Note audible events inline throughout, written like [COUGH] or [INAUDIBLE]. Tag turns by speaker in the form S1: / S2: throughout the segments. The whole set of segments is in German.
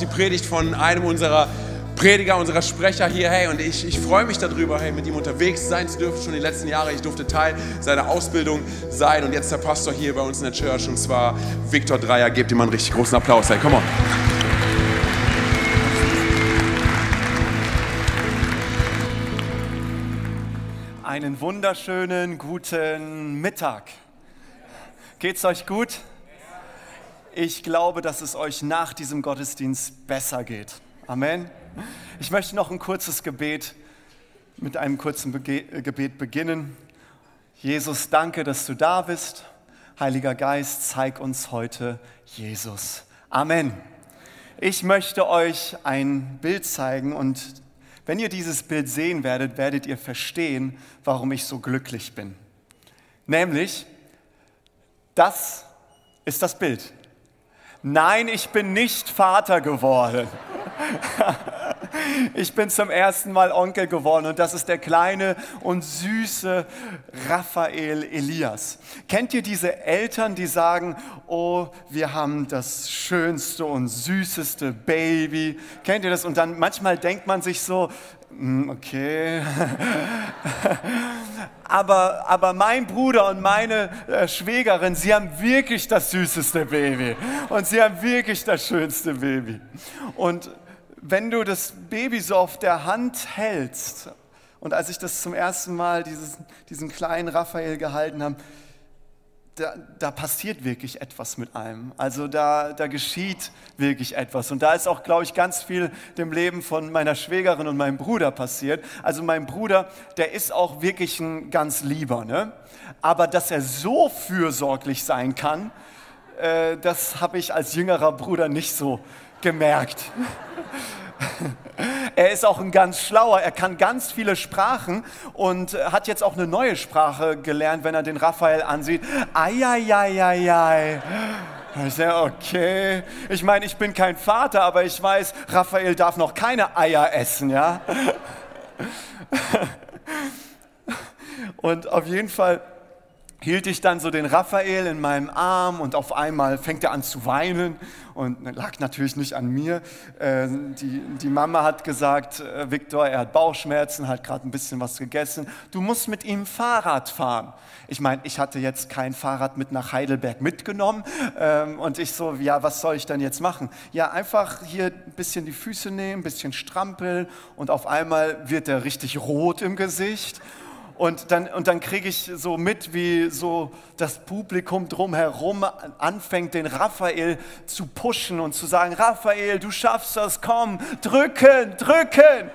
S1: die Predigt von einem unserer Prediger, unserer Sprecher hier. Hey, und ich, ich freue mich darüber, hey, mit ihm unterwegs sein zu dürfen, schon die letzten Jahre. Ich durfte Teil seiner Ausbildung sein und jetzt der Pastor hier bei uns in der Church und zwar Viktor Dreier. Gebt ihm einen richtig großen Applaus. Hey, komm on.
S2: Einen wunderschönen guten Mittag. Geht's euch gut? Ich glaube, dass es euch nach diesem Gottesdienst besser geht. Amen. Ich möchte noch ein kurzes Gebet mit einem kurzen Bege Gebet beginnen. Jesus, danke, dass du da bist. Heiliger Geist, zeig uns heute Jesus. Amen. Ich möchte euch ein Bild zeigen und wenn ihr dieses Bild sehen werdet, werdet ihr verstehen, warum ich so glücklich bin. Nämlich, das ist das Bild. Nein, ich bin nicht Vater geworden. Ich bin zum ersten Mal Onkel geworden und das ist der kleine und süße Raphael Elias. Kennt ihr diese Eltern, die sagen, oh, wir haben das schönste und süßeste Baby? Kennt ihr das? Und dann manchmal denkt man sich so, hm, okay. Aber, aber mein Bruder und meine äh, Schwägerin, sie haben wirklich das süßeste Baby. Und sie haben wirklich das schönste Baby. Und wenn du das Baby so auf der Hand hältst, und als ich das zum ersten Mal dieses, diesen kleinen Raphael gehalten habe, da, da, passiert wirklich etwas mit einem. Also da, da geschieht wirklich etwas. Und da ist auch, glaube ich, ganz viel dem Leben von meiner Schwägerin und meinem Bruder passiert. Also mein Bruder, der ist auch wirklich ein ganz lieber. Ne? Aber dass er so fürsorglich sein kann, äh, das habe ich als jüngerer Bruder nicht so gemerkt. [LAUGHS] Er ist auch ein ganz schlauer, er kann ganz viele Sprachen und hat jetzt auch eine neue Sprache gelernt, wenn er den Raphael ansieht. Eieieiei. Ich sage, okay. Ich meine, ich bin kein Vater, aber ich weiß, Raphael darf noch keine Eier essen, ja? [LAUGHS] Und auf jeden Fall hielt ich dann so den Raphael in meinem Arm und auf einmal fängt er an zu weinen und lag natürlich nicht an mir. Äh, die, die Mama hat gesagt, äh, Viktor, er hat Bauchschmerzen, hat gerade ein bisschen was gegessen. Du musst mit ihm Fahrrad fahren. Ich meine, ich hatte jetzt kein Fahrrad mit nach Heidelberg mitgenommen ähm, und ich so, ja, was soll ich denn jetzt machen? Ja, einfach hier ein bisschen die Füße nehmen, ein bisschen strampeln und auf einmal wird er richtig rot im Gesicht und dann, und dann kriege ich so mit, wie so das Publikum drumherum anfängt, den Raphael zu pushen und zu sagen, Raphael, du schaffst das, komm, drücken, drücken.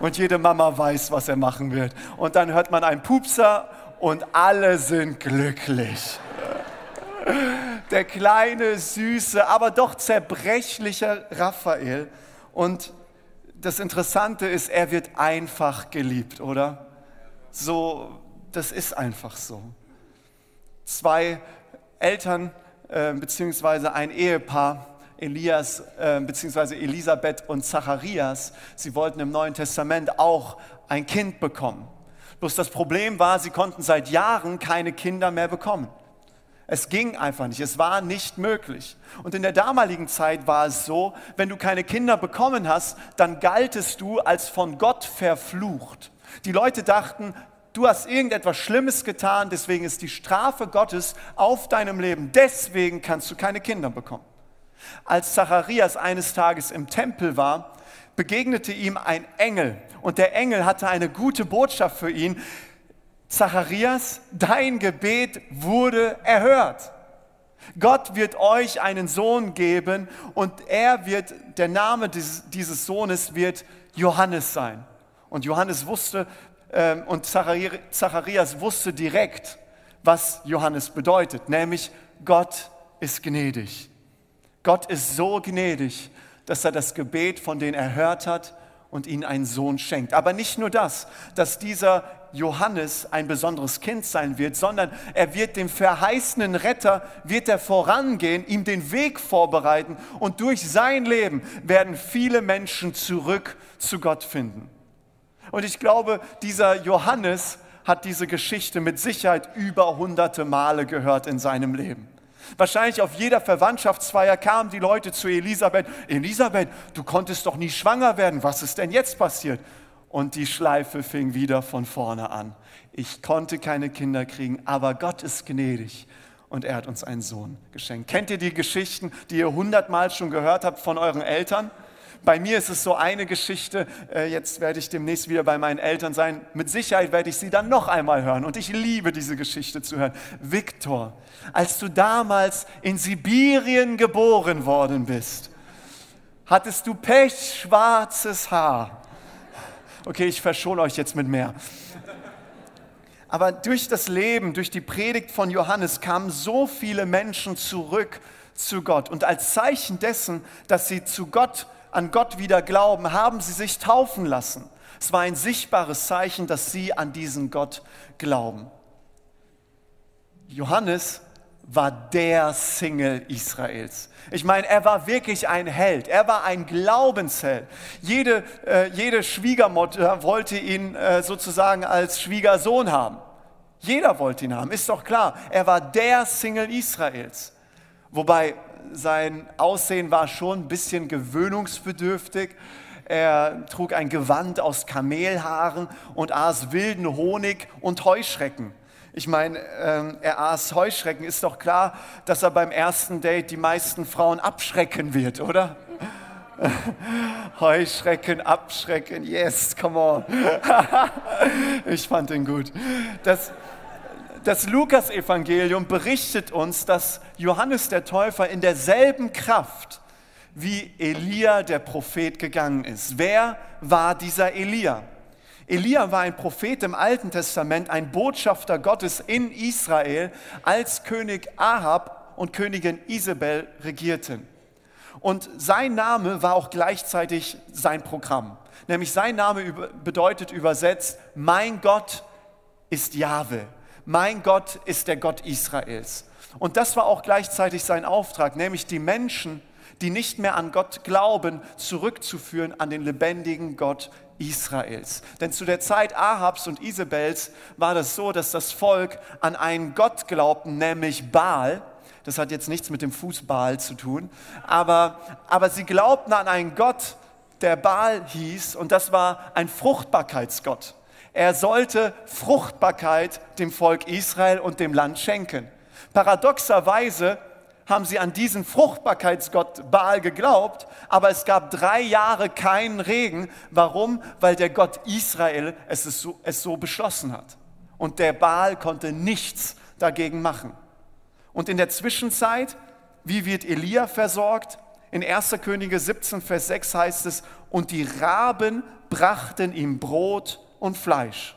S2: Und jede Mama weiß, was er machen wird. Und dann hört man einen Pupser und alle sind glücklich. Der kleine, süße, aber doch zerbrechliche Raphael. Und das Interessante ist, er wird einfach geliebt, oder? So, das ist einfach so. Zwei Eltern äh, beziehungsweise ein Ehepaar, Elias äh, beziehungsweise Elisabeth und Zacharias, sie wollten im Neuen Testament auch ein Kind bekommen. Bloß das Problem war, sie konnten seit Jahren keine Kinder mehr bekommen. Es ging einfach nicht, es war nicht möglich. Und in der damaligen Zeit war es so, wenn du keine Kinder bekommen hast, dann galtest du als von Gott verflucht. Die Leute dachten, du hast irgendetwas Schlimmes getan, deswegen ist die Strafe Gottes auf deinem Leben. Deswegen kannst du keine Kinder bekommen. Als Zacharias eines Tages im Tempel war, begegnete ihm ein Engel und der Engel hatte eine gute Botschaft für ihn. Zacharias, dein Gebet wurde erhört. Gott wird euch einen Sohn geben und er wird, der Name dieses, dieses Sohnes wird Johannes sein. Und Johannes wusste ähm, und Zacharias wusste direkt, was Johannes bedeutet, nämlich Gott ist gnädig. Gott ist so gnädig, dass er das Gebet von denen erhört hat und ihnen einen Sohn schenkt. Aber nicht nur das, dass dieser Johannes ein besonderes Kind sein wird, sondern er wird dem verheißenen Retter, wird er vorangehen, ihm den Weg vorbereiten und durch sein Leben werden viele Menschen zurück zu Gott finden. Und ich glaube, dieser Johannes hat diese Geschichte mit Sicherheit über hunderte Male gehört in seinem Leben. Wahrscheinlich auf jeder Verwandtschaftsfeier kamen die Leute zu Elisabeth. Elisabeth, du konntest doch nie schwanger werden. Was ist denn jetzt passiert? Und die Schleife fing wieder von vorne an. Ich konnte keine Kinder kriegen, aber Gott ist gnädig und er hat uns einen Sohn geschenkt. Kennt ihr die Geschichten, die ihr hundertmal schon gehört habt von euren Eltern? Bei mir ist es so eine Geschichte, äh, jetzt werde ich demnächst wieder bei meinen Eltern sein. Mit Sicherheit werde ich sie dann noch einmal hören und ich liebe diese Geschichte zu hören. Viktor, als du damals in Sibirien geboren worden bist, hattest du pechschwarzes Haar. Okay, ich verschone euch jetzt mit mehr. Aber durch das Leben, durch die Predigt von Johannes kamen so viele Menschen zurück zu Gott. Und als Zeichen dessen, dass sie zu Gott an Gott wieder glauben, haben sie sich taufen lassen. Es war ein sichtbares Zeichen, dass sie an diesen Gott glauben. Johannes war der Single Israels. Ich meine, er war wirklich ein Held. Er war ein Glaubensheld. Jede, äh, jede Schwiegermutter wollte ihn äh, sozusagen als Schwiegersohn haben. Jeder wollte ihn haben, ist doch klar. Er war der Single Israels. Wobei sein Aussehen war schon ein bisschen gewöhnungsbedürftig. Er trug ein Gewand aus Kamelhaaren und aß wilden Honig und Heuschrecken. Ich meine, ähm, er aß Heuschrecken. Ist doch klar, dass er beim ersten Date die meisten Frauen abschrecken wird, oder? [LAUGHS] Heuschrecken, abschrecken, yes, come on. [LAUGHS] ich fand ihn gut. Das, das Lukas-Evangelium berichtet uns, dass Johannes der Täufer in derselben Kraft wie Elia der Prophet gegangen ist. Wer war dieser Elia? Elia war ein Prophet im Alten Testament, ein Botschafter Gottes in Israel, als König Ahab und Königin Isabel regierten. Und sein Name war auch gleichzeitig sein Programm. Nämlich sein Name bedeutet übersetzt, mein Gott ist Jahwe mein Gott ist der Gott Israels. Und das war auch gleichzeitig sein Auftrag, nämlich die Menschen, die nicht mehr an Gott glauben, zurückzuführen an den lebendigen Gott Israels. Denn zu der Zeit Ahabs und Isabels war das so, dass das Volk an einen Gott glaubten, nämlich Baal. Das hat jetzt nichts mit dem Fußball zu tun, aber, aber sie glaubten an einen Gott, der Baal hieß, und das war ein Fruchtbarkeitsgott. Er sollte Fruchtbarkeit dem Volk Israel und dem Land schenken. Paradoxerweise haben sie an diesen Fruchtbarkeitsgott Baal geglaubt, aber es gab drei Jahre keinen Regen. Warum? Weil der Gott Israel es so, es so beschlossen hat. Und der Baal konnte nichts dagegen machen. Und in der Zwischenzeit, wie wird Elia versorgt? In 1. Könige 17, Vers 6 heißt es, und die Raben brachten ihm Brot und Fleisch,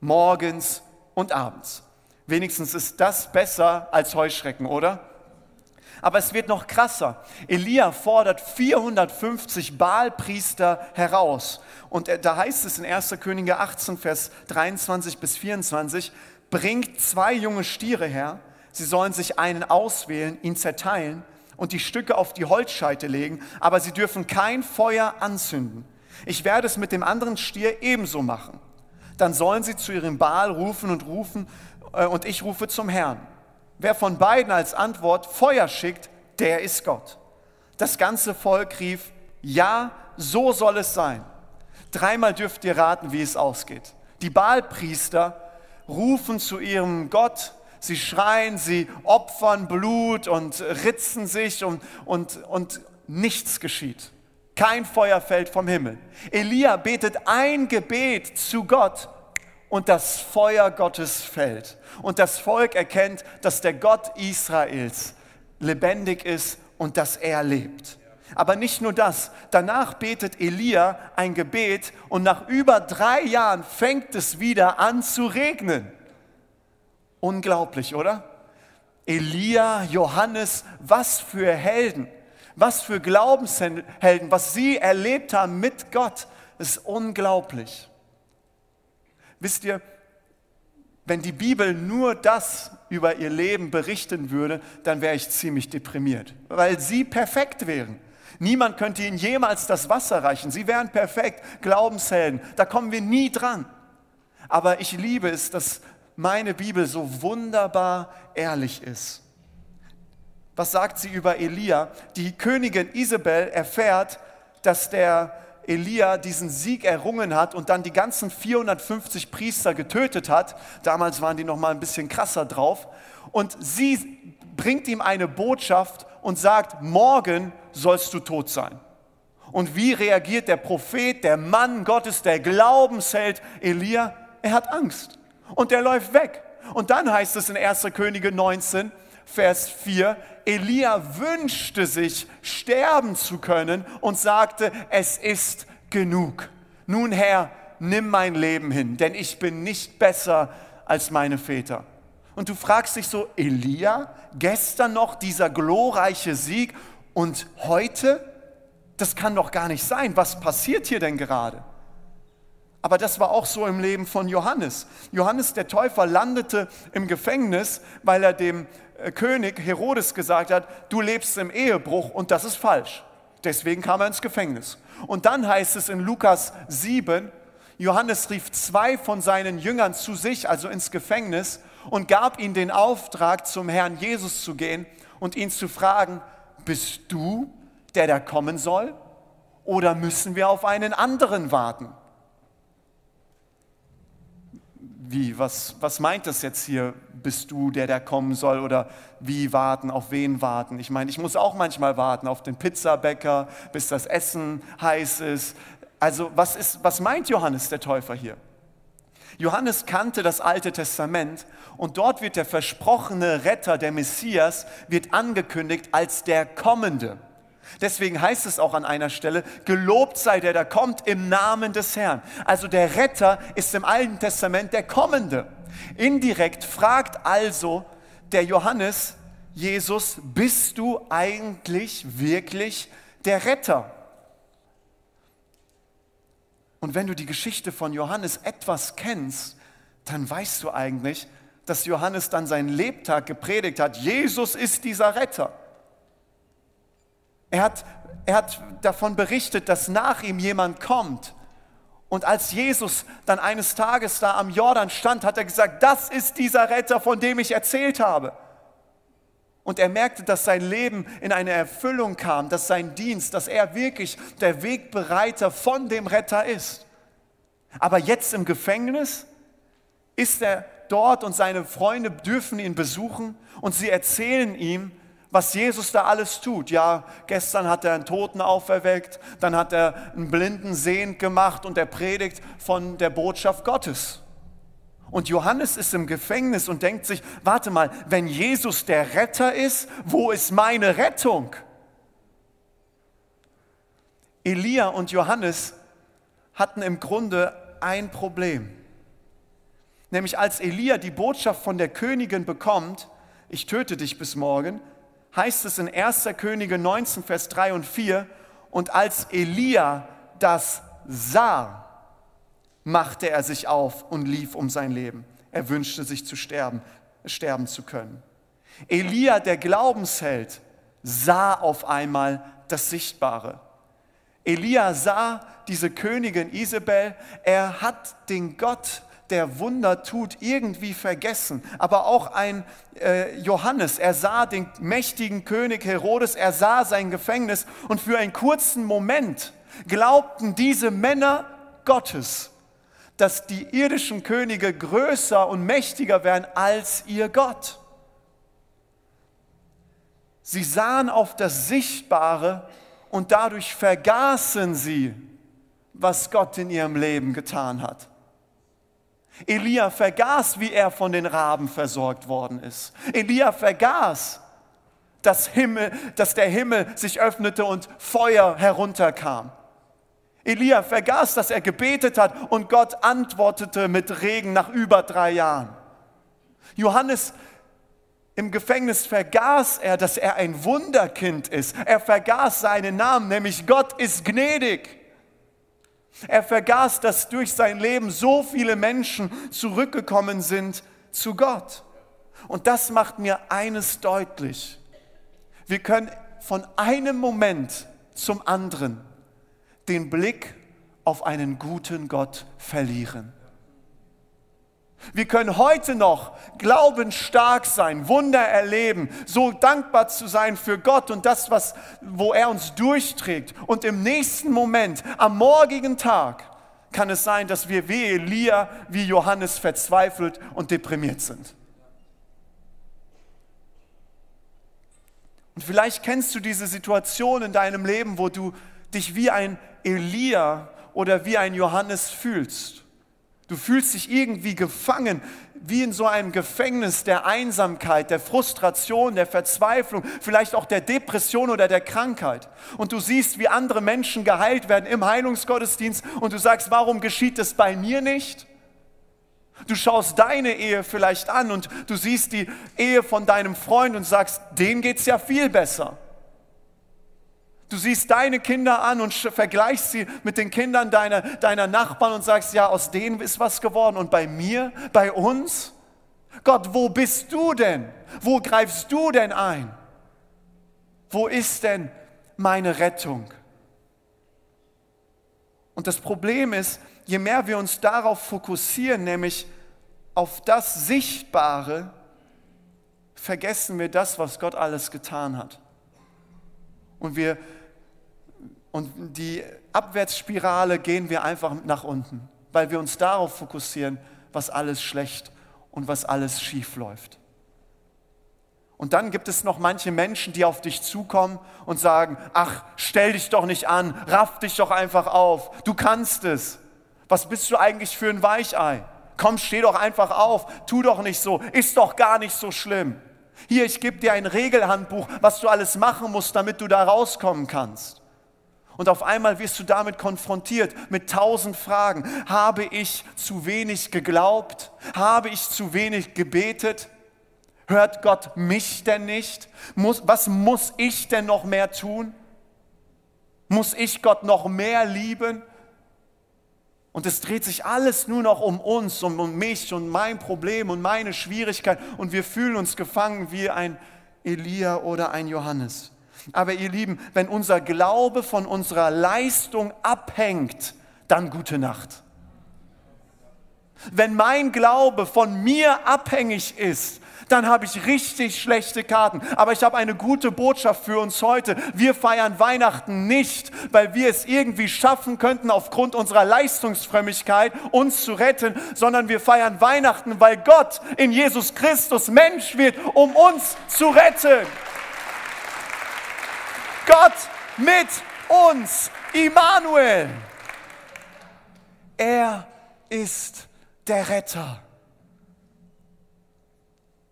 S2: morgens und abends. Wenigstens ist das besser als Heuschrecken, oder? Aber es wird noch krasser. Elia fordert 450 Baalpriester heraus. Und da heißt es in 1. Könige 18, Vers 23 bis 24, bringt zwei junge Stiere her. Sie sollen sich einen auswählen, ihn zerteilen und die Stücke auf die Holzscheite legen, aber sie dürfen kein Feuer anzünden. Ich werde es mit dem anderen Stier ebenso machen. Dann sollen sie zu ihrem Baal rufen und rufen äh, und ich rufe zum Herrn. Wer von beiden als Antwort Feuer schickt, der ist Gott. Das ganze Volk rief, ja, so soll es sein. Dreimal dürft ihr raten, wie es ausgeht. Die Baalpriester rufen zu ihrem Gott, sie schreien, sie opfern Blut und ritzen sich und, und, und nichts geschieht. Kein Feuer fällt vom Himmel. Elia betet ein Gebet zu Gott und das Feuer Gottes fällt. Und das Volk erkennt, dass der Gott Israels lebendig ist und dass er lebt. Aber nicht nur das, danach betet Elia ein Gebet und nach über drei Jahren fängt es wieder an zu regnen. Unglaublich, oder? Elia, Johannes, was für Helden was für Glaubenshelden, was sie erlebt haben mit Gott, ist unglaublich. Wisst ihr, wenn die Bibel nur das über ihr Leben berichten würde, dann wäre ich ziemlich deprimiert, weil sie perfekt wären. Niemand könnte ihnen jemals das Wasser reichen. Sie wären perfekt, Glaubenshelden. Da kommen wir nie dran. Aber ich liebe es, dass meine Bibel so wunderbar ehrlich ist. Was sagt sie über Elia? Die Königin Isabel erfährt, dass der Elia diesen Sieg errungen hat und dann die ganzen 450 Priester getötet hat. Damals waren die noch mal ein bisschen krasser drauf. Und sie bringt ihm eine Botschaft und sagt: Morgen sollst du tot sein. Und wie reagiert der Prophet, der Mann Gottes, der Glaubensheld Elia? Er hat Angst und er läuft weg. Und dann heißt es in 1. Könige 19, Vers 4, Elia wünschte sich, sterben zu können und sagte, es ist genug. Nun Herr, nimm mein Leben hin, denn ich bin nicht besser als meine Väter. Und du fragst dich so, Elia, gestern noch dieser glorreiche Sieg und heute? Das kann doch gar nicht sein. Was passiert hier denn gerade? Aber das war auch so im Leben von Johannes. Johannes der Täufer landete im Gefängnis, weil er dem König Herodes gesagt hat, du lebst im Ehebruch und das ist falsch. Deswegen kam er ins Gefängnis. Und dann heißt es in Lukas 7, Johannes rief zwei von seinen Jüngern zu sich, also ins Gefängnis, und gab ihnen den Auftrag, zum Herrn Jesus zu gehen und ihn zu fragen, bist du, der da kommen soll, oder müssen wir auf einen anderen warten? Wie, was, was meint das jetzt hier, bist du, der da kommen soll oder wie warten, auf wen warten? Ich meine, ich muss auch manchmal warten auf den Pizzabäcker, bis das Essen heiß ist. Also was, ist, was meint Johannes der Täufer hier? Johannes kannte das Alte Testament und dort wird der versprochene Retter, der Messias, wird angekündigt als der Kommende. Deswegen heißt es auch an einer Stelle, gelobt sei der, der kommt im Namen des Herrn. Also der Retter ist im Alten Testament der Kommende. Indirekt fragt also der Johannes Jesus, bist du eigentlich wirklich der Retter? Und wenn du die Geschichte von Johannes etwas kennst, dann weißt du eigentlich, dass Johannes dann seinen Lebtag gepredigt hat, Jesus ist dieser Retter. Er hat, er hat davon berichtet, dass nach ihm jemand kommt. Und als Jesus dann eines Tages da am Jordan stand, hat er gesagt, das ist dieser Retter, von dem ich erzählt habe. Und er merkte, dass sein Leben in eine Erfüllung kam, dass sein Dienst, dass er wirklich der Wegbereiter von dem Retter ist. Aber jetzt im Gefängnis ist er dort und seine Freunde dürfen ihn besuchen und sie erzählen ihm, was Jesus da alles tut. Ja, gestern hat er einen Toten auferweckt, dann hat er einen Blinden sehend gemacht und er predigt von der Botschaft Gottes. Und Johannes ist im Gefängnis und denkt sich, warte mal, wenn Jesus der Retter ist, wo ist meine Rettung? Elia und Johannes hatten im Grunde ein Problem. Nämlich als Elia die Botschaft von der Königin bekommt, ich töte dich bis morgen, heißt es in 1. Könige 19, Vers 3 und 4, und als Elia das sah, machte er sich auf und lief um sein Leben. Er wünschte sich zu sterben, sterben zu können. Elia, der Glaubensheld, sah auf einmal das Sichtbare. Elia sah diese Königin Isabel, er hat den Gott der Wunder tut, irgendwie vergessen. Aber auch ein äh, Johannes, er sah den mächtigen König Herodes, er sah sein Gefängnis und für einen kurzen Moment glaubten diese Männer Gottes, dass die irdischen Könige größer und mächtiger wären als ihr Gott. Sie sahen auf das Sichtbare und dadurch vergaßen sie, was Gott in ihrem Leben getan hat. Elia vergaß, wie er von den Raben versorgt worden ist. Elia vergaß, dass, Himmel, dass der Himmel sich öffnete und Feuer herunterkam. Elia vergaß, dass er gebetet hat und Gott antwortete mit Regen nach über drei Jahren. Johannes im Gefängnis vergaß er, dass er ein Wunderkind ist. Er vergaß seinen Namen, nämlich Gott ist gnädig. Er vergaß, dass durch sein Leben so viele Menschen zurückgekommen sind zu Gott. Und das macht mir eines deutlich. Wir können von einem Moment zum anderen den Blick auf einen guten Gott verlieren. Wir können heute noch glaubensstark sein, Wunder erleben, so dankbar zu sein für Gott und das, was, wo er uns durchträgt. Und im nächsten Moment, am morgigen Tag, kann es sein, dass wir wie Elia, wie Johannes verzweifelt und deprimiert sind. Und vielleicht kennst du diese Situation in deinem Leben, wo du dich wie ein Elia oder wie ein Johannes fühlst. Du fühlst dich irgendwie gefangen, wie in so einem Gefängnis der Einsamkeit, der Frustration, der Verzweiflung, vielleicht auch der Depression oder der Krankheit. Und du siehst, wie andere Menschen geheilt werden im Heilungsgottesdienst und du sagst, warum geschieht es bei mir nicht? Du schaust deine Ehe vielleicht an und du siehst die Ehe von deinem Freund und sagst, denen geht es ja viel besser. Du siehst deine Kinder an und vergleichst sie mit den Kindern deiner, deiner Nachbarn und sagst, ja, aus denen ist was geworden. Und bei mir, bei uns? Gott, wo bist du denn? Wo greifst du denn ein? Wo ist denn meine Rettung? Und das Problem ist, je mehr wir uns darauf fokussieren, nämlich auf das Sichtbare, vergessen wir das, was Gott alles getan hat. Und wir und die Abwärtsspirale gehen wir einfach nach unten, weil wir uns darauf fokussieren, was alles schlecht und was alles schief läuft. Und dann gibt es noch manche Menschen, die auf dich zukommen und sagen, ach, stell dich doch nicht an, raff dich doch einfach auf, du kannst es. Was bist du eigentlich für ein Weichei? Komm, steh doch einfach auf, tu doch nicht so, ist doch gar nicht so schlimm. Hier, ich gebe dir ein Regelhandbuch, was du alles machen musst, damit du da rauskommen kannst. Und auf einmal wirst du damit konfrontiert mit tausend Fragen. Habe ich zu wenig geglaubt? Habe ich zu wenig gebetet? Hört Gott mich denn nicht? Muss, was muss ich denn noch mehr tun? Muss ich Gott noch mehr lieben? Und es dreht sich alles nur noch um uns, um, um mich und mein Problem und meine Schwierigkeit. Und wir fühlen uns gefangen wie ein Elia oder ein Johannes. Aber ihr Lieben, wenn unser Glaube von unserer Leistung abhängt, dann gute Nacht. Wenn mein Glaube von mir abhängig ist, dann habe ich richtig schlechte Karten. Aber ich habe eine gute Botschaft für uns heute. Wir feiern Weihnachten nicht, weil wir es irgendwie schaffen könnten, aufgrund unserer Leistungsfrömmigkeit uns zu retten, sondern wir feiern Weihnachten, weil Gott in Jesus Christus Mensch wird, um uns zu retten. Gott mit uns, Immanuel. Er ist der Retter.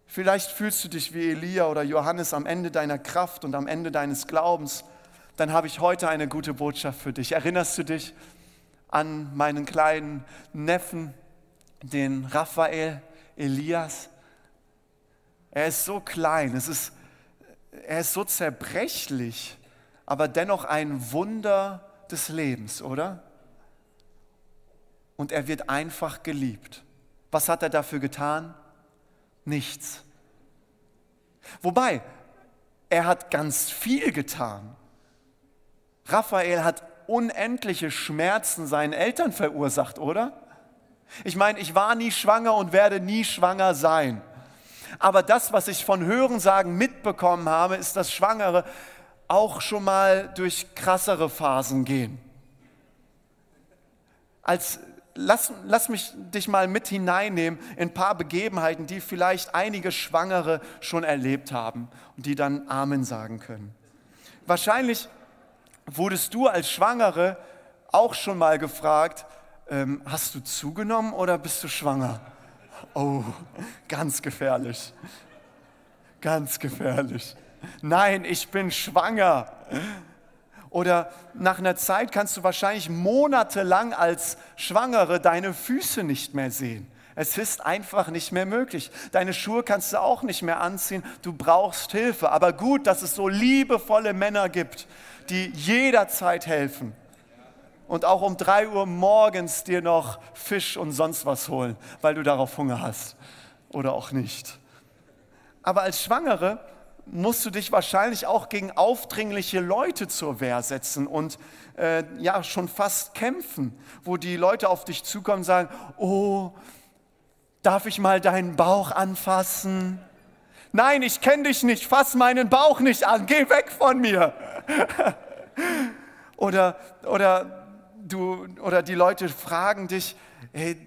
S2: Vielleicht fühlst du dich wie Elia oder Johannes am Ende deiner Kraft und am Ende deines Glaubens. Dann habe ich heute eine gute Botschaft für dich. Erinnerst du dich an meinen kleinen Neffen, den Raphael Elias? Er ist so klein, es ist, er ist so zerbrechlich aber dennoch ein Wunder des Lebens, oder? Und er wird einfach geliebt. Was hat er dafür getan? Nichts. Wobei, er hat ganz viel getan. Raphael hat unendliche Schmerzen seinen Eltern verursacht, oder? Ich meine, ich war nie schwanger und werde nie schwanger sein. Aber das, was ich von Hörensagen mitbekommen habe, ist, dass Schwangere auch schon mal durch krassere Phasen gehen. Als, lass, lass mich dich mal mit hineinnehmen in ein paar Begebenheiten, die vielleicht einige Schwangere schon erlebt haben und die dann Amen sagen können. Wahrscheinlich wurdest du als Schwangere auch schon mal gefragt, ähm, hast du zugenommen oder bist du schwanger? Oh, ganz gefährlich. Ganz gefährlich nein, ich bin schwanger. Oder nach einer Zeit kannst du wahrscheinlich monatelang als Schwangere deine Füße nicht mehr sehen. Es ist einfach nicht mehr möglich. Deine Schuhe kannst du auch nicht mehr anziehen. Du brauchst Hilfe. Aber gut, dass es so liebevolle Männer gibt, die jederzeit helfen. Und auch um drei Uhr morgens dir noch Fisch und sonst was holen, weil du darauf Hunger hast. Oder auch nicht. Aber als Schwangere musst du dich wahrscheinlich auch gegen aufdringliche Leute zur Wehr setzen und äh, ja schon fast kämpfen, wo die Leute auf dich zukommen und sagen, oh, darf ich mal deinen Bauch anfassen? Nein, ich kenne dich nicht, fass meinen Bauch nicht an, geh weg von mir. [LAUGHS] oder, oder, du, oder die Leute fragen dich, hey,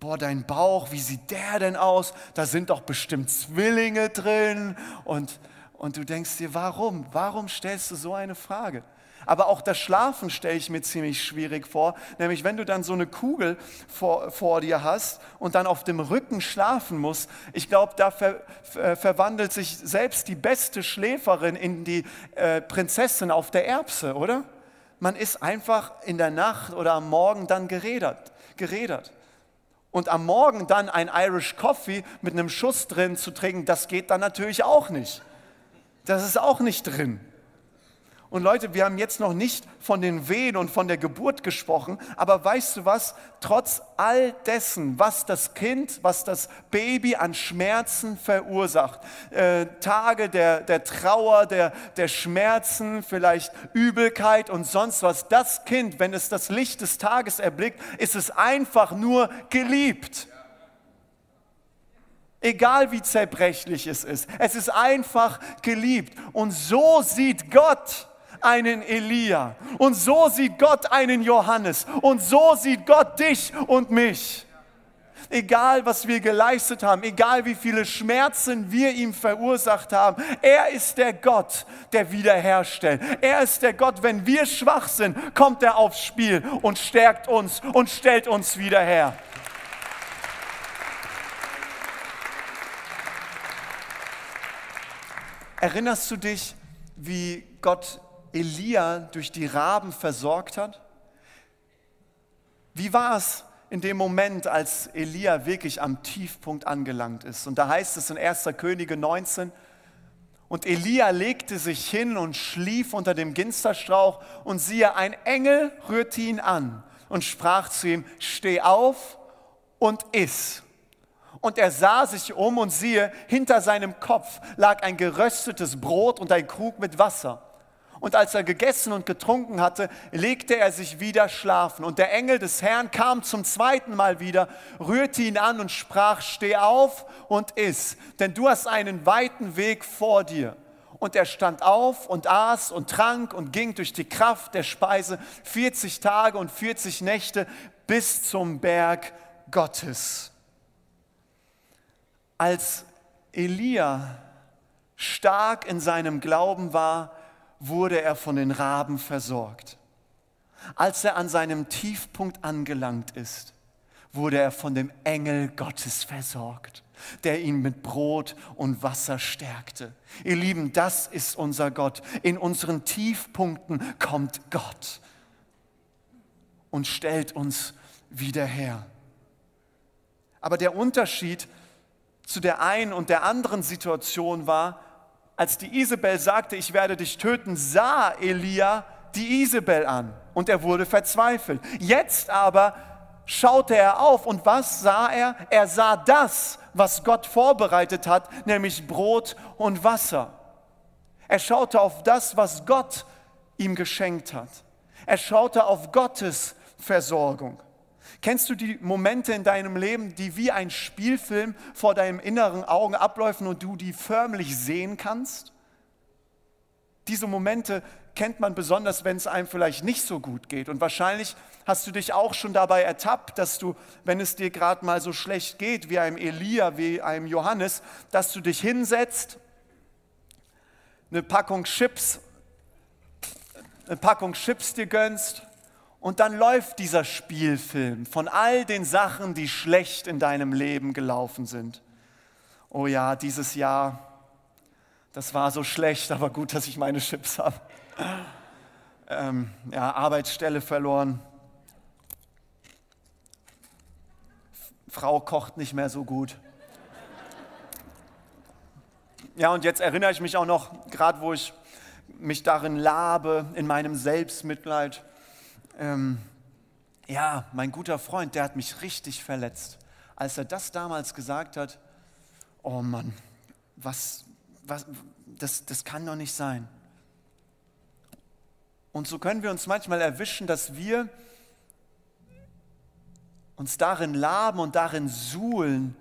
S2: boah, dein Bauch, wie sieht der denn aus? Da sind doch bestimmt Zwillinge drin. Und, und du denkst dir, warum? Warum stellst du so eine Frage? Aber auch das Schlafen stelle ich mir ziemlich schwierig vor. Nämlich wenn du dann so eine Kugel vor, vor dir hast und dann auf dem Rücken schlafen musst. Ich glaube, da ver, ver, verwandelt sich selbst die beste Schläferin in die äh, Prinzessin auf der Erbse, oder? Man ist einfach in der Nacht oder am Morgen dann geredert. geredert. Und am Morgen dann ein Irish Coffee mit einem Schuss drin zu trinken, das geht dann natürlich auch nicht. Das ist auch nicht drin. Und Leute, wir haben jetzt noch nicht von den Wehen und von der Geburt gesprochen, aber weißt du was? Trotz all dessen, was das Kind, was das Baby an Schmerzen verursacht, äh, Tage der, der Trauer, der, der Schmerzen, vielleicht Übelkeit und sonst was, das Kind, wenn es das Licht des Tages erblickt, ist es einfach nur geliebt. Egal wie zerbrechlich es ist, es ist einfach geliebt. Und so sieht Gott einen Elia. Und so sieht Gott einen Johannes. Und so sieht Gott dich und mich. Egal, was wir geleistet haben, egal wie viele Schmerzen wir ihm verursacht haben, er ist der Gott, der wiederherstellt. Er ist der Gott, wenn wir schwach sind, kommt er aufs Spiel und stärkt uns und stellt uns wieder her. Erinnerst du dich, wie Gott Elia durch die Raben versorgt hat? Wie war es in dem Moment, als Elia wirklich am Tiefpunkt angelangt ist? Und da heißt es in 1. Könige 19, und Elia legte sich hin und schlief unter dem Ginsterstrauch und siehe, ein Engel rührte ihn an und sprach zu ihm, steh auf und iss. Und er sah sich um und siehe, hinter seinem Kopf lag ein geröstetes Brot und ein Krug mit Wasser. Und als er gegessen und getrunken hatte, legte er sich wieder schlafen. Und der Engel des Herrn kam zum zweiten Mal wieder, rührte ihn an und sprach, steh auf und iss, denn du hast einen weiten Weg vor dir. Und er stand auf und aß und trank und ging durch die Kraft der Speise 40 Tage und 40 Nächte bis zum Berg Gottes. Als Elia stark in seinem Glauben war, wurde er von den Raben versorgt. Als er an seinem Tiefpunkt angelangt ist, wurde er von dem Engel Gottes versorgt, der ihn mit Brot und Wasser stärkte. Ihr Lieben, das ist unser Gott. In unseren Tiefpunkten kommt Gott und stellt uns wieder her. Aber der Unterschied zu der einen und der anderen Situation war, als die Isabel sagte, ich werde dich töten, sah Elia die Isabel an und er wurde verzweifelt. Jetzt aber schaute er auf und was sah er? Er sah das, was Gott vorbereitet hat, nämlich Brot und Wasser. Er schaute auf das, was Gott ihm geschenkt hat. Er schaute auf Gottes Versorgung. Kennst du die Momente in deinem Leben, die wie ein Spielfilm vor deinem inneren Augen abläufen und du die förmlich sehen kannst? Diese Momente kennt man besonders, wenn es einem vielleicht nicht so gut geht. Und wahrscheinlich hast du dich auch schon dabei ertappt, dass du, wenn es dir gerade mal so schlecht geht, wie einem Elia, wie einem Johannes, dass du dich hinsetzt, eine Packung Chips, eine Packung Chips dir gönnst und dann läuft dieser Spielfilm von all den Sachen, die schlecht in deinem Leben gelaufen sind. Oh ja, dieses Jahr, das war so schlecht, aber gut, dass ich meine Chips habe. Ähm, ja, Arbeitsstelle verloren. Frau kocht nicht mehr so gut. Ja, und jetzt erinnere ich mich auch noch, gerade wo ich mich darin labe, in meinem Selbstmitleid ähm, ja, mein guter Freund, der hat mich richtig verletzt. Als er das damals gesagt hat, oh Mann, was, was, das, das kann doch nicht sein. Und so können wir uns manchmal erwischen, dass wir uns darin laben und darin suhlen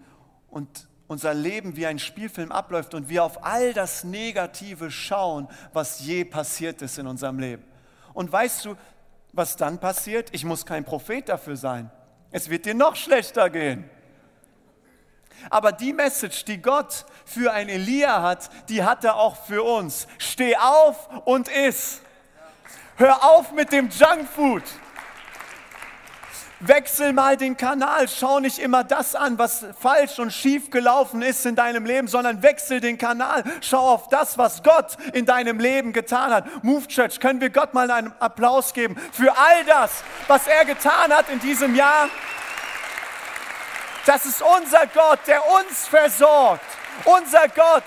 S2: und unser Leben wie ein Spielfilm abläuft und wir auf all das Negative schauen, was je passiert ist in unserem Leben. Und weißt du, was dann passiert? Ich muss kein Prophet dafür sein. Es wird dir noch schlechter gehen. Aber die Message, die Gott für ein Elia hat, die hat er auch für uns. Steh auf und iss. Hör auf mit dem Junkfood. Wechsel mal den Kanal. Schau nicht immer das an, was falsch und schief gelaufen ist in deinem Leben, sondern wechsel den Kanal. Schau auf das, was Gott in deinem Leben getan hat. Move Church, können wir Gott mal einen Applaus geben für all das, was er getan hat in diesem Jahr? Das ist unser Gott, der uns versorgt. Unser Gott,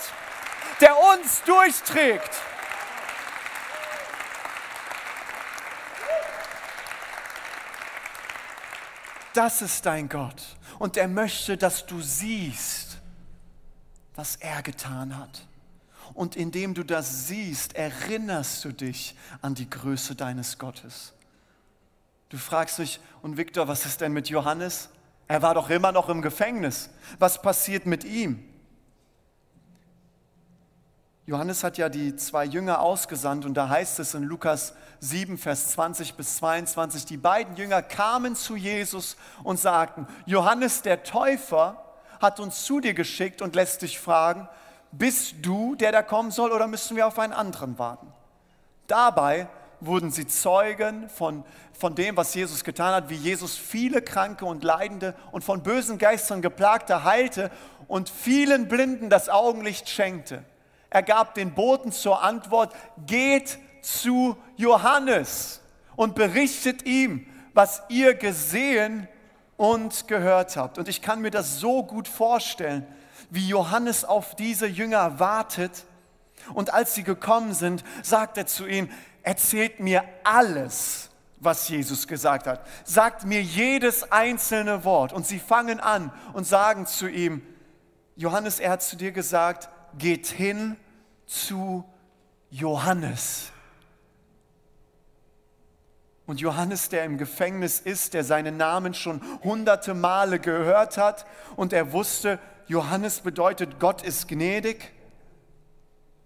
S2: der uns durchträgt. Das ist dein Gott. Und er möchte, dass du siehst, was er getan hat. Und indem du das siehst, erinnerst du dich an die Größe deines Gottes. Du fragst dich, und Viktor, was ist denn mit Johannes? Er war doch immer noch im Gefängnis. Was passiert mit ihm? Johannes hat ja die zwei Jünger ausgesandt und da heißt es in Lukas 7, Vers 20 bis 22, die beiden Jünger kamen zu Jesus und sagten, Johannes der Täufer hat uns zu dir geschickt und lässt dich fragen, bist du der da kommen soll oder müssen wir auf einen anderen warten? Dabei wurden sie Zeugen von, von dem, was Jesus getan hat, wie Jesus viele Kranke und Leidende und von bösen Geistern geplagte heilte und vielen Blinden das Augenlicht schenkte. Er gab den Boten zur Antwort, geht zu Johannes und berichtet ihm, was ihr gesehen und gehört habt. Und ich kann mir das so gut vorstellen, wie Johannes auf diese Jünger wartet. Und als sie gekommen sind, sagt er zu ihnen, erzählt mir alles, was Jesus gesagt hat. Sagt mir jedes einzelne Wort. Und sie fangen an und sagen zu ihm, Johannes, er hat zu dir gesagt, geht hin zu Johannes. Und Johannes, der im Gefängnis ist, der seinen Namen schon hunderte Male gehört hat und er wusste, Johannes bedeutet, Gott ist gnädig.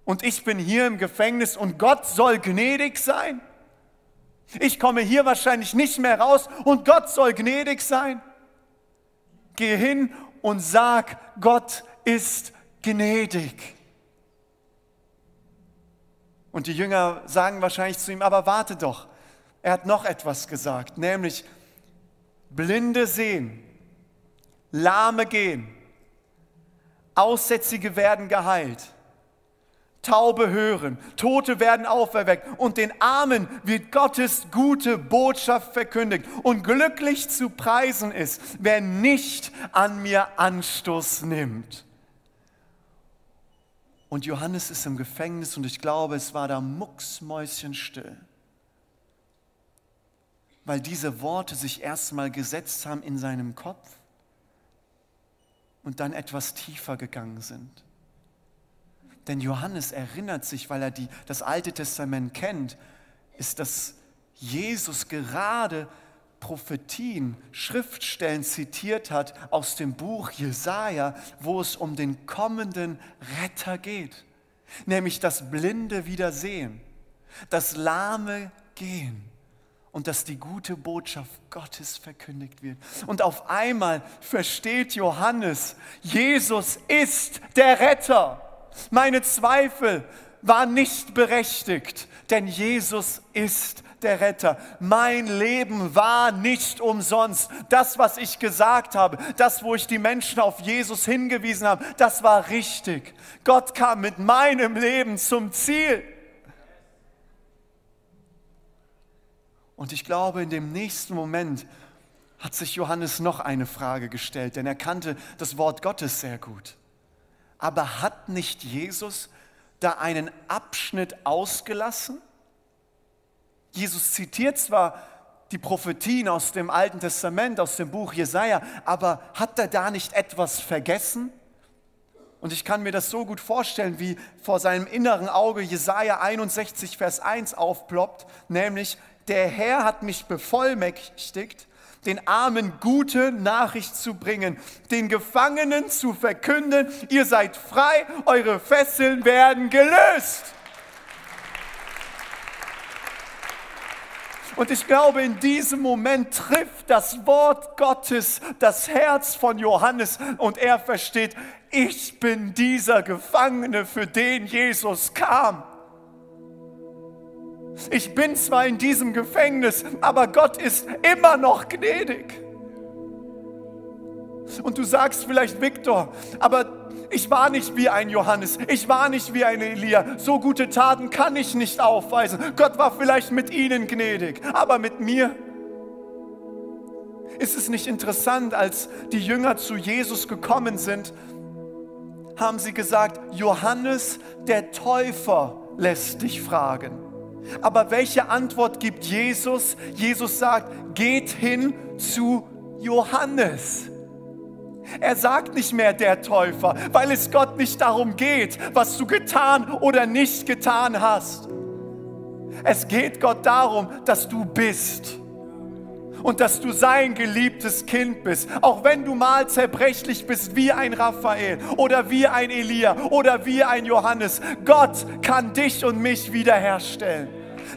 S2: Und ich bin hier im Gefängnis und Gott soll gnädig sein. Ich komme hier wahrscheinlich nicht mehr raus und Gott soll gnädig sein. Geh hin und sag, Gott ist gnädig. Und die Jünger sagen wahrscheinlich zu ihm, aber warte doch, er hat noch etwas gesagt, nämlich Blinde sehen, Lahme gehen, Aussätzige werden geheilt, Taube hören, Tote werden auferweckt und den Armen wird Gottes gute Botschaft verkündigt. Und glücklich zu preisen ist, wer nicht an mir Anstoß nimmt. Und Johannes ist im Gefängnis und ich glaube, es war da mucksmäuschenstill. Weil diese Worte sich erstmal gesetzt haben in seinem Kopf und dann etwas tiefer gegangen sind. Denn Johannes erinnert sich, weil er die, das Alte Testament kennt, ist, dass Jesus gerade Prophetien, Schriftstellen zitiert hat aus dem Buch Jesaja, wo es um den kommenden Retter geht. Nämlich das Blinde wieder sehen, das Lahme gehen und dass die gute Botschaft Gottes verkündigt wird. Und auf einmal versteht Johannes, Jesus ist der Retter. Meine Zweifel waren nicht berechtigt, denn Jesus ist der Retter. Mein Leben war nicht umsonst. Das, was ich gesagt habe, das, wo ich die Menschen auf Jesus hingewiesen habe, das war richtig. Gott kam mit meinem Leben zum Ziel. Und ich glaube, in dem nächsten Moment hat sich Johannes noch eine Frage gestellt, denn er kannte das Wort Gottes sehr gut. Aber hat nicht Jesus da einen Abschnitt ausgelassen? Jesus zitiert zwar die Prophetien aus dem Alten Testament, aus dem Buch Jesaja, aber hat er da nicht etwas vergessen? Und ich kann mir das so gut vorstellen, wie vor seinem inneren Auge Jesaja 61, Vers 1 aufploppt, nämlich: Der Herr hat mich bevollmächtigt, den Armen gute Nachricht zu bringen, den Gefangenen zu verkünden, ihr seid frei, eure Fesseln werden gelöst. Und ich glaube, in diesem Moment trifft das Wort Gottes das Herz von Johannes und er versteht, ich bin dieser Gefangene, für den Jesus kam. Ich bin zwar in diesem Gefängnis, aber Gott ist immer noch gnädig. Und du sagst vielleicht, Viktor, aber ich war nicht wie ein Johannes, ich war nicht wie ein Elia. So gute Taten kann ich nicht aufweisen. Gott war vielleicht mit ihnen gnädig, aber mit mir? Ist es nicht interessant, als die Jünger zu Jesus gekommen sind, haben sie gesagt, Johannes der Täufer lässt dich fragen. Aber welche Antwort gibt Jesus? Jesus sagt, geht hin zu Johannes. Er sagt nicht mehr der Täufer, weil es Gott nicht darum geht, was du getan oder nicht getan hast. Es geht Gott darum, dass du bist und dass du sein geliebtes Kind bist. Auch wenn du mal zerbrechlich bist wie ein Raphael oder wie ein Elia oder wie ein Johannes. Gott kann dich und mich wiederherstellen.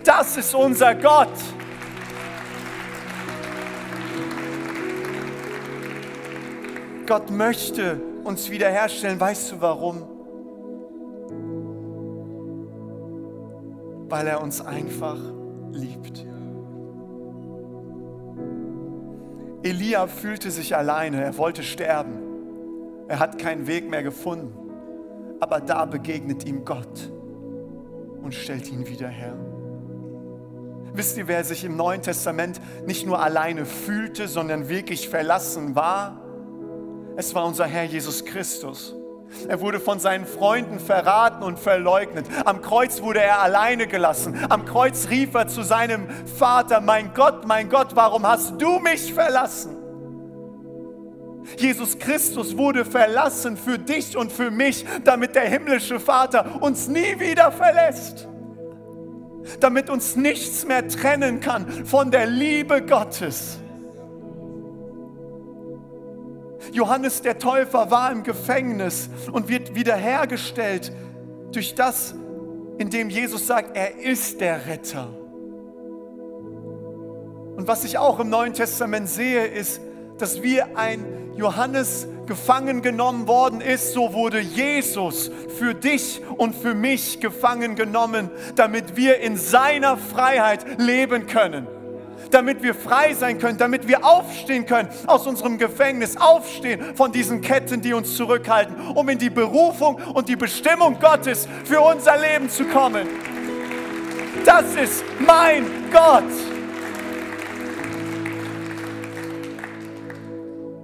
S2: Das ist unser Gott. Gott möchte uns wiederherstellen. Weißt du warum? Weil er uns einfach liebt. Elia fühlte sich alleine, er wollte sterben. Er hat keinen Weg mehr gefunden. Aber da begegnet ihm Gott und stellt ihn wieder her. Wisst ihr, wer sich im Neuen Testament nicht nur alleine fühlte, sondern wirklich verlassen war? Es war unser Herr Jesus Christus. Er wurde von seinen Freunden verraten und verleugnet. Am Kreuz wurde er alleine gelassen. Am Kreuz rief er zu seinem Vater, mein Gott, mein Gott, warum hast du mich verlassen? Jesus Christus wurde verlassen für dich und für mich, damit der himmlische Vater uns nie wieder verlässt. Damit uns nichts mehr trennen kann von der Liebe Gottes. Johannes der Täufer war im Gefängnis und wird wiederhergestellt durch das, indem Jesus sagt, er ist der Retter. Und was ich auch im Neuen Testament sehe, ist, dass wir ein Johannes gefangen genommen worden ist, so wurde Jesus für dich und für mich gefangen genommen, damit wir in seiner Freiheit leben können damit wir frei sein können, damit wir aufstehen können aus unserem Gefängnis, aufstehen von diesen Ketten, die uns zurückhalten, um in die Berufung und die Bestimmung Gottes für unser Leben zu kommen. Das ist mein Gott.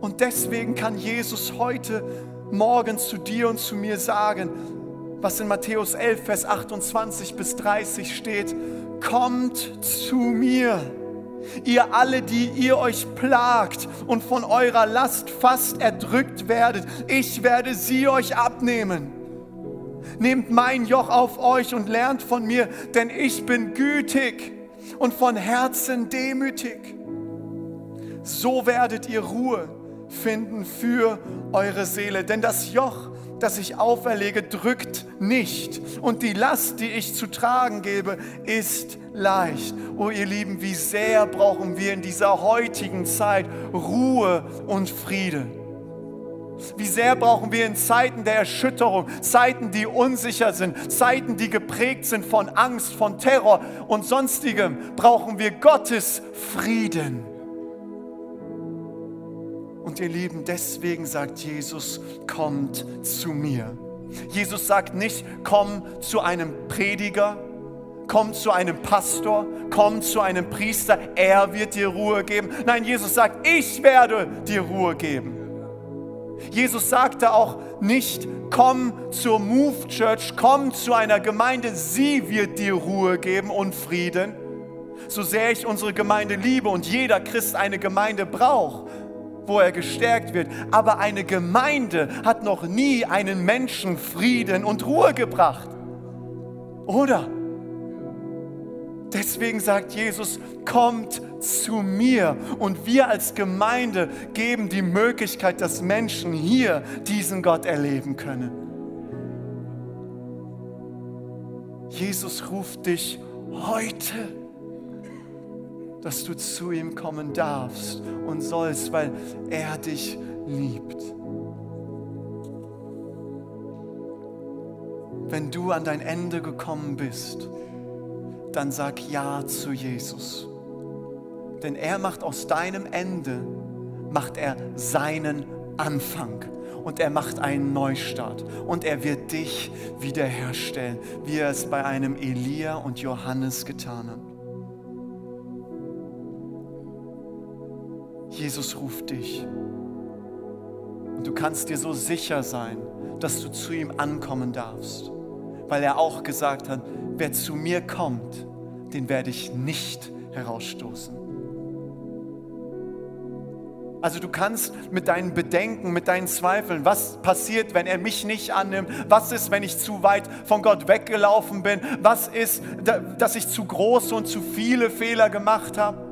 S2: Und deswegen kann Jesus heute Morgen zu dir und zu mir sagen, was in Matthäus 11, Vers 28 bis 30 steht, kommt zu mir Ihr alle, die ihr euch plagt und von eurer Last fast erdrückt werdet, ich werde sie euch abnehmen. Nehmt mein Joch auf euch und lernt von mir, denn ich bin gütig und von Herzen demütig. So werdet ihr Ruhe finden für eure Seele, denn das Joch, das ich auferlege, drückt nicht. Und die Last, die ich zu tragen gebe, ist leicht. Oh ihr Lieben, wie sehr brauchen wir in dieser heutigen Zeit Ruhe und Friede. Wie sehr brauchen wir in Zeiten der Erschütterung, Zeiten, die unsicher sind, Zeiten, die geprägt sind von Angst, von Terror und sonstigem, brauchen wir Gottes Frieden. Und ihr Lieben, deswegen sagt Jesus, kommt zu mir. Jesus sagt nicht, komm zu einem Prediger, komm zu einem Pastor, komm zu einem Priester, er wird dir Ruhe geben. Nein, Jesus sagt, ich werde dir Ruhe geben. Jesus sagte auch nicht, komm zur Move Church, komm zu einer Gemeinde, sie wird dir Ruhe geben und Frieden. So sehr ich unsere Gemeinde liebe und jeder Christ eine Gemeinde braucht, wo er gestärkt wird. Aber eine Gemeinde hat noch nie einen Menschen Frieden und Ruhe gebracht. Oder? Deswegen sagt Jesus, kommt zu mir. Und wir als Gemeinde geben die Möglichkeit, dass Menschen hier diesen Gott erleben können. Jesus ruft dich heute, dass du zu ihm kommen darfst und sollst, weil er dich liebt. Wenn du an dein Ende gekommen bist, dann sag Ja zu Jesus. Denn er macht aus deinem Ende, macht er seinen Anfang und er macht einen Neustart und er wird dich wiederherstellen, wie er es bei einem Elia und Johannes getan hat. Jesus ruft dich und du kannst dir so sicher sein, dass du zu ihm ankommen darfst, weil er auch gesagt hat, wer zu mir kommt, den werde ich nicht herausstoßen. Also du kannst mit deinen Bedenken, mit deinen Zweifeln, was passiert, wenn er mich nicht annimmt? Was ist, wenn ich zu weit von Gott weggelaufen bin? Was ist, dass ich zu große und zu viele Fehler gemacht habe?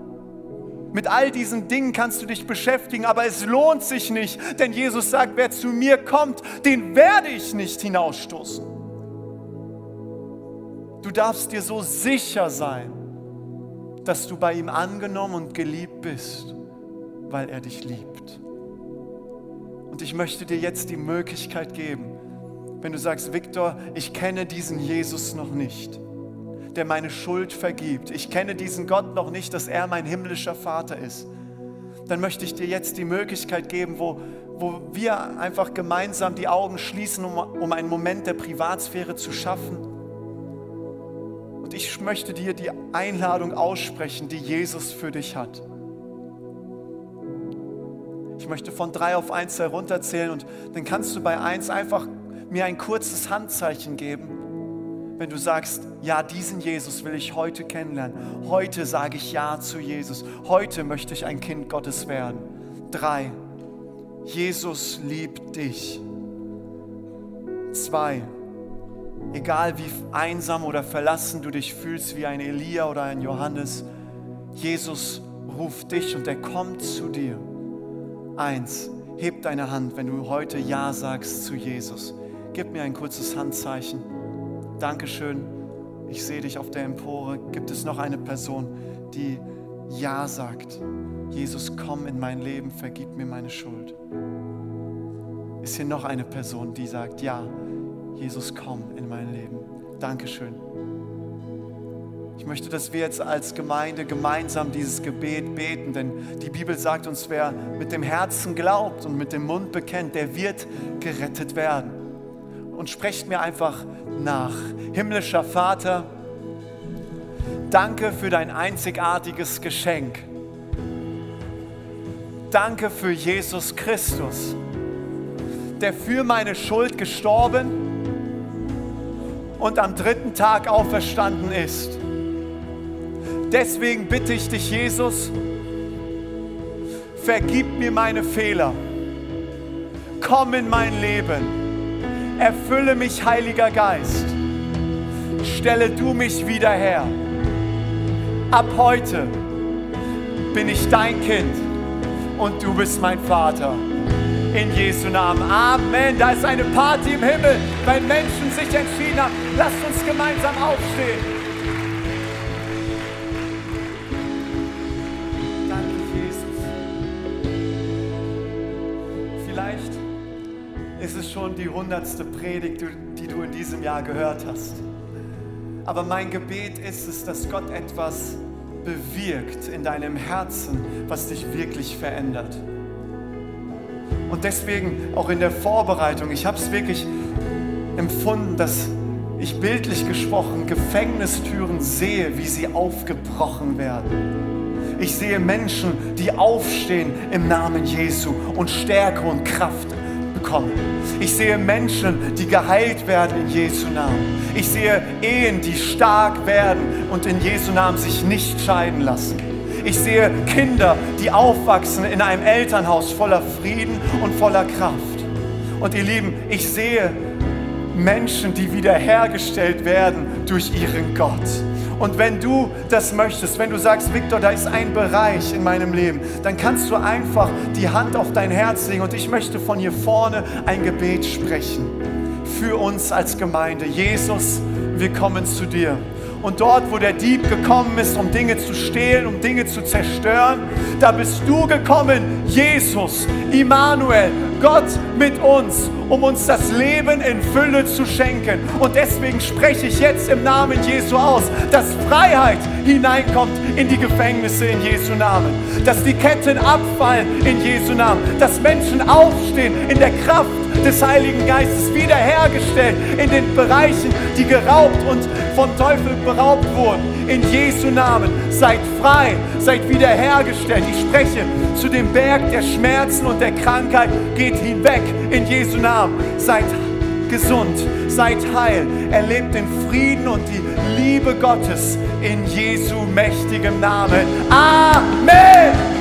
S2: Mit all diesen Dingen kannst du dich beschäftigen, aber es lohnt sich nicht, denn Jesus sagt, wer zu mir kommt, den werde ich nicht hinausstoßen. Du darfst dir so sicher sein, dass du bei ihm angenommen und geliebt bist weil er dich liebt. Und ich möchte dir jetzt die Möglichkeit geben, wenn du sagst, Viktor, ich kenne diesen Jesus noch nicht, der meine Schuld vergibt. Ich kenne diesen Gott noch nicht, dass er mein himmlischer Vater ist. Dann möchte ich dir jetzt die Möglichkeit geben, wo, wo wir einfach gemeinsam die Augen schließen, um, um einen Moment der Privatsphäre zu schaffen. Und ich möchte dir die Einladung aussprechen, die Jesus für dich hat. Ich möchte von drei auf eins herunterzählen und dann kannst du bei eins einfach mir ein kurzes Handzeichen geben, wenn du sagst, ja, diesen Jesus will ich heute kennenlernen. Heute sage ich Ja zu Jesus. Heute möchte ich ein Kind Gottes werden. Drei, Jesus liebt dich. Zwei, egal wie einsam oder verlassen du dich fühlst, wie ein Elia oder ein Johannes, Jesus ruft dich und er kommt zu dir. Eins, heb deine Hand, wenn du heute Ja sagst zu Jesus. Gib mir ein kurzes Handzeichen. Dankeschön. Ich sehe dich auf der Empore. Gibt es noch eine Person, die Ja sagt? Jesus, komm in mein Leben, vergib mir meine Schuld. Ist hier noch eine Person, die sagt, ja, Jesus, komm in mein Leben. Dankeschön. Ich möchte, dass wir jetzt als Gemeinde gemeinsam dieses Gebet beten, denn die Bibel sagt uns, wer mit dem Herzen glaubt und mit dem Mund bekennt, der wird gerettet werden. Und sprecht mir einfach nach. Himmlischer Vater, danke für dein einzigartiges Geschenk. Danke für Jesus Christus, der für meine Schuld gestorben und am dritten Tag auferstanden ist. Deswegen bitte ich dich, Jesus, vergib mir meine Fehler. Komm in mein Leben. Erfülle mich, Heiliger Geist. Stelle du mich wieder her. Ab heute bin ich dein Kind und du bist mein Vater. In Jesu Namen. Amen. Da ist eine Party im Himmel, weil Menschen sich entschieden haben. Lasst uns gemeinsam aufstehen. Die hundertste Predigt, die du in diesem Jahr gehört hast. Aber mein Gebet ist es, dass Gott etwas bewirkt in deinem Herzen, was dich wirklich verändert. Und deswegen auch in der Vorbereitung, ich habe es wirklich empfunden, dass ich bildlich gesprochen Gefängnistüren sehe, wie sie aufgebrochen werden. Ich sehe Menschen, die aufstehen im Namen Jesu und Stärke und Kraft bekommen. Ich sehe Menschen, die geheilt werden in Jesu Namen. Ich sehe Ehen, die stark werden und in Jesu Namen sich nicht scheiden lassen. Ich sehe Kinder, die aufwachsen in einem Elternhaus voller Frieden und voller Kraft. Und ihr Lieben, ich sehe Menschen, die wiederhergestellt werden durch ihren Gott. Und wenn du das möchtest, wenn du sagst, Victor, da ist ein Bereich in meinem Leben, dann kannst du einfach die Hand auf dein Herz legen und ich möchte von hier vorne ein Gebet sprechen für uns als Gemeinde. Jesus, wir kommen zu dir. Und dort, wo der Dieb gekommen ist, um Dinge zu stehlen, um Dinge zu zerstören, da bist du gekommen, Jesus, Immanuel, Gott mit uns, um uns das Leben in Fülle zu schenken. Und deswegen spreche ich jetzt im Namen Jesu aus, dass Freiheit hineinkommt in die Gefängnisse in Jesu Namen, dass die Ketten abfallen in Jesu Namen, dass Menschen aufstehen in der Kraft des Heiligen Geistes, wiederhergestellt in den Bereichen, die geraubt und vom Teufel beraubt wurden. In Jesu Namen seid frei, seid wiederhergestellt. Ich spreche zu dem Berg der Schmerzen und der Krankheit, geht hinweg in Jesu Namen. Seid gesund, seid heil, erlebt den Frieden und die Liebe Gottes in Jesu mächtigem Namen. Amen.